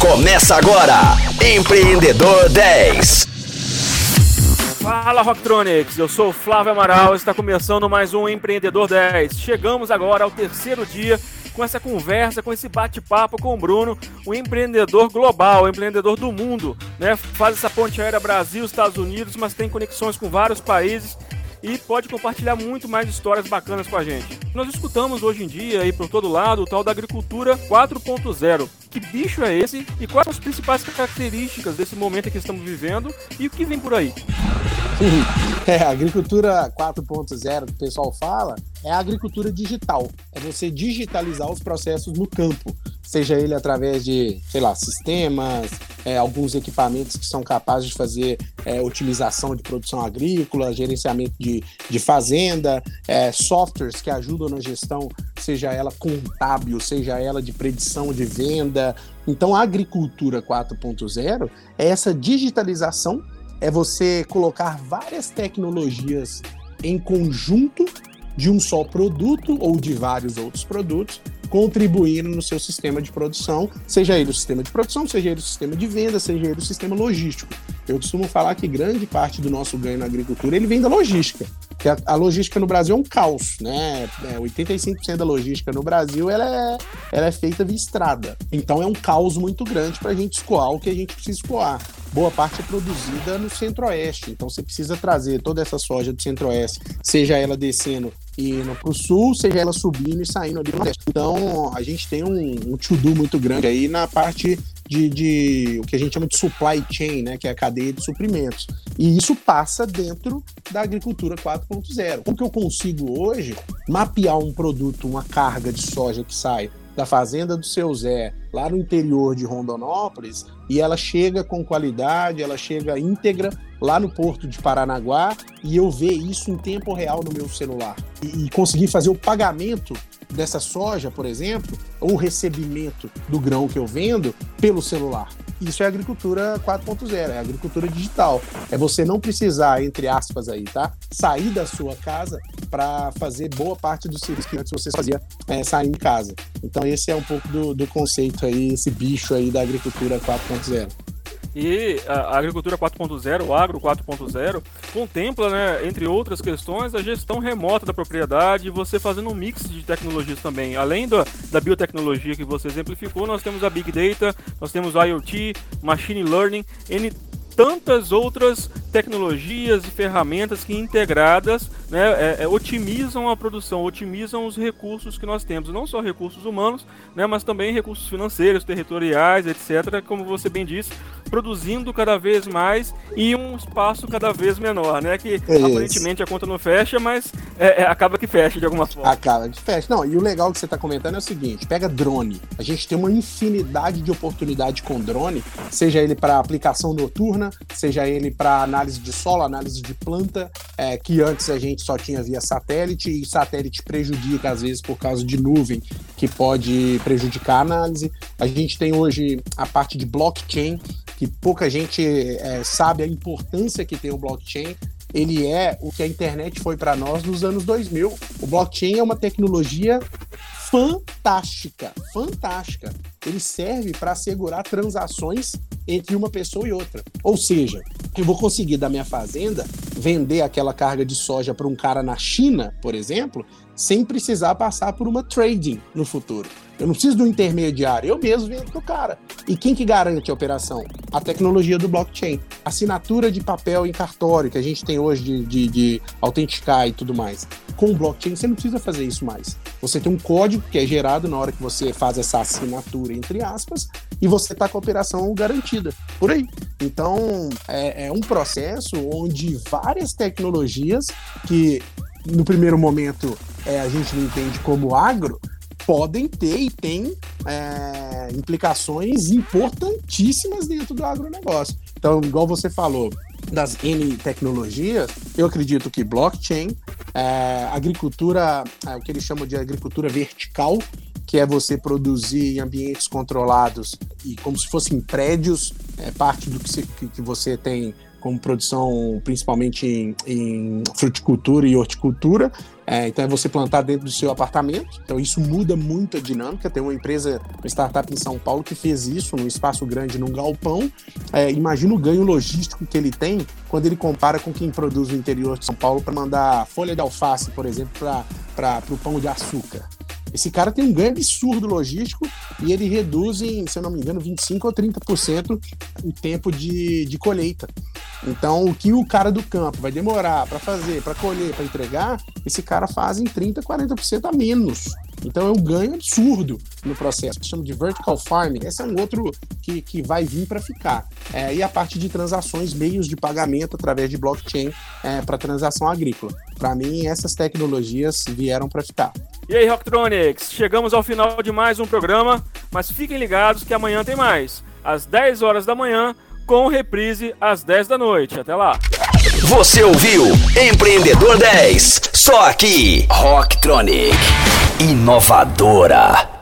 Começa agora, Empreendedor 10. Fala Rocktronics, eu sou o Flávio Amaral, está começando mais um Empreendedor 10. Chegamos agora ao terceiro dia com essa conversa, com esse bate-papo com o Bruno, um empreendedor global, um empreendedor do mundo, né? Faz essa ponte aérea Brasil, Estados Unidos, mas tem conexões com vários países e pode compartilhar muito mais histórias bacanas com a gente. Nós escutamos hoje em dia aí por todo lado o tal da agricultura 4.0. Que bicho é esse e quais são as principais características desse momento que estamos vivendo e o que vem por aí? É, a agricultura 4.0 que o pessoal fala é a agricultura digital. É você digitalizar os processos no campo, seja ele através de, sei lá, sistemas, é, alguns equipamentos que são capazes de fazer é, otimização de produção agrícola, gerenciamento de, de fazenda, é, softwares que ajudam na gestão, seja ela contábil, seja ela de predição de venda. Então, a agricultura 4.0 é essa digitalização é você colocar várias tecnologias em conjunto de um só produto ou de vários outros produtos, contribuindo no seu sistema de produção, seja ele o sistema de produção, seja ele o sistema de venda, seja ele o sistema logístico. Eu costumo falar que grande parte do nosso ganho na agricultura ele vem da logística. Que a, a logística no Brasil é um caos, né? É, 85% da logística no Brasil ela é, ela é feita via estrada. Então é um caos muito grande para a gente escoar o que a gente precisa escoar boa parte é produzida no centro-oeste. Então você precisa trazer toda essa soja do centro-oeste, seja ela descendo indo para o sul, seja ela subindo e saindo ali do nordeste. Então a gente tem um, um to-do muito grande aí na parte de, de, o que a gente chama de supply chain, né, que é a cadeia de suprimentos. E isso passa dentro da agricultura 4.0. Como que eu consigo hoje mapear um produto, uma carga de soja que sai da fazenda do seu Zé, lá no interior de Rondonópolis, e ela chega com qualidade, ela chega íntegra lá no porto de Paranaguá, e eu ver isso em tempo real no meu celular. E, e conseguir fazer o pagamento dessa soja, por exemplo, ou o recebimento do grão que eu vendo pelo celular. Isso é agricultura 4.0, é agricultura digital. É você não precisar, entre aspas aí, tá? Sair da sua casa para fazer boa parte dos serviços que antes você fazia é, sair em casa. Então esse é um pouco do, do conceito aí, esse bicho aí da agricultura 4.0. E a agricultura 4.0, o agro 4.0, contempla, né, entre outras questões, a gestão remota da propriedade e você fazendo um mix de tecnologias também. Além da, da biotecnologia que você exemplificou, nós temos a Big Data, nós temos IoT, Machine Learning, N tantas outras tecnologias e ferramentas que integradas né, é, é, otimizam a produção, otimizam os recursos que nós temos, não só recursos humanos, né, mas também recursos financeiros, territoriais, etc., como você bem disse, produzindo cada vez mais em um espaço cada vez menor, né, que é aparentemente a conta não fecha, mas é, é, acaba que fecha de alguma forma. Acaba que fecha. Não, e o legal que você está comentando é o seguinte, pega drone, a gente tem uma infinidade de oportunidade com drone, seja ele para aplicação noturna, seja ele para análise de solo, análise de planta, é, que antes a gente só tinha via satélite, e satélite prejudica, às vezes, por causa de nuvem, que pode prejudicar a análise. A gente tem hoje a parte de blockchain, que pouca gente é, sabe a importância que tem o blockchain. Ele é o que a internet foi para nós nos anos 2000. O blockchain é uma tecnologia fantástica, fantástica. Ele serve para assegurar transações entre uma pessoa e outra. Ou seja, eu vou conseguir da minha fazenda vender aquela carga de soja para um cara na China, por exemplo, sem precisar passar por uma trading no futuro. Eu não preciso do intermediário, eu mesmo vendo pro cara. E quem que garante a operação? A tecnologia do blockchain. Assinatura de papel em cartório, que a gente tem hoje de, de, de autenticar e tudo mais. Com o blockchain, você não precisa fazer isso mais. Você tem um código que é gerado na hora que você faz essa assinatura, entre aspas, e você está com a operação garantida. Por aí. Então, é, é um processo onde várias tecnologias que no primeiro momento é, a gente não entende como agro, podem ter e têm é, implicações importantíssimas dentro do agronegócio. Então, igual você falou, das N tecnologias, eu acredito que blockchain, é, agricultura, é, o que eles chamam de agricultura vertical, que é você produzir em ambientes controlados e como se fossem prédios, é parte do que, que você tem como produção principalmente em, em fruticultura e horticultura. É, então é você plantar dentro do seu apartamento. Então isso muda muito a dinâmica. Tem uma empresa, uma startup em São Paulo que fez isso num espaço grande, num galpão. É, imagina o ganho logístico que ele tem quando ele compara com quem produz no interior de São Paulo para mandar folha de alface, por exemplo, para o pão de açúcar. Esse cara tem um ganho absurdo logístico e ele reduz em, se eu não me engano, 25% ou 30% o tempo de, de colheita. Então, o que o cara do campo vai demorar para fazer, para colher, para entregar, esse cara faz em 30%, 40% a menos. Então é um ganho absurdo no processo. Chama de vertical farming. Esse é um outro que, que vai vir para ficar. É, e a parte de transações, meios de pagamento através de blockchain é, para transação agrícola. Para mim, essas tecnologias vieram para ficar. E aí, Rocktronics, chegamos ao final de mais um programa, mas fiquem ligados que amanhã tem mais. Às 10 horas da manhã, com reprise às 10 da noite. Até lá. Você ouviu Empreendedor 10, só aqui, Rocktronic, inovadora.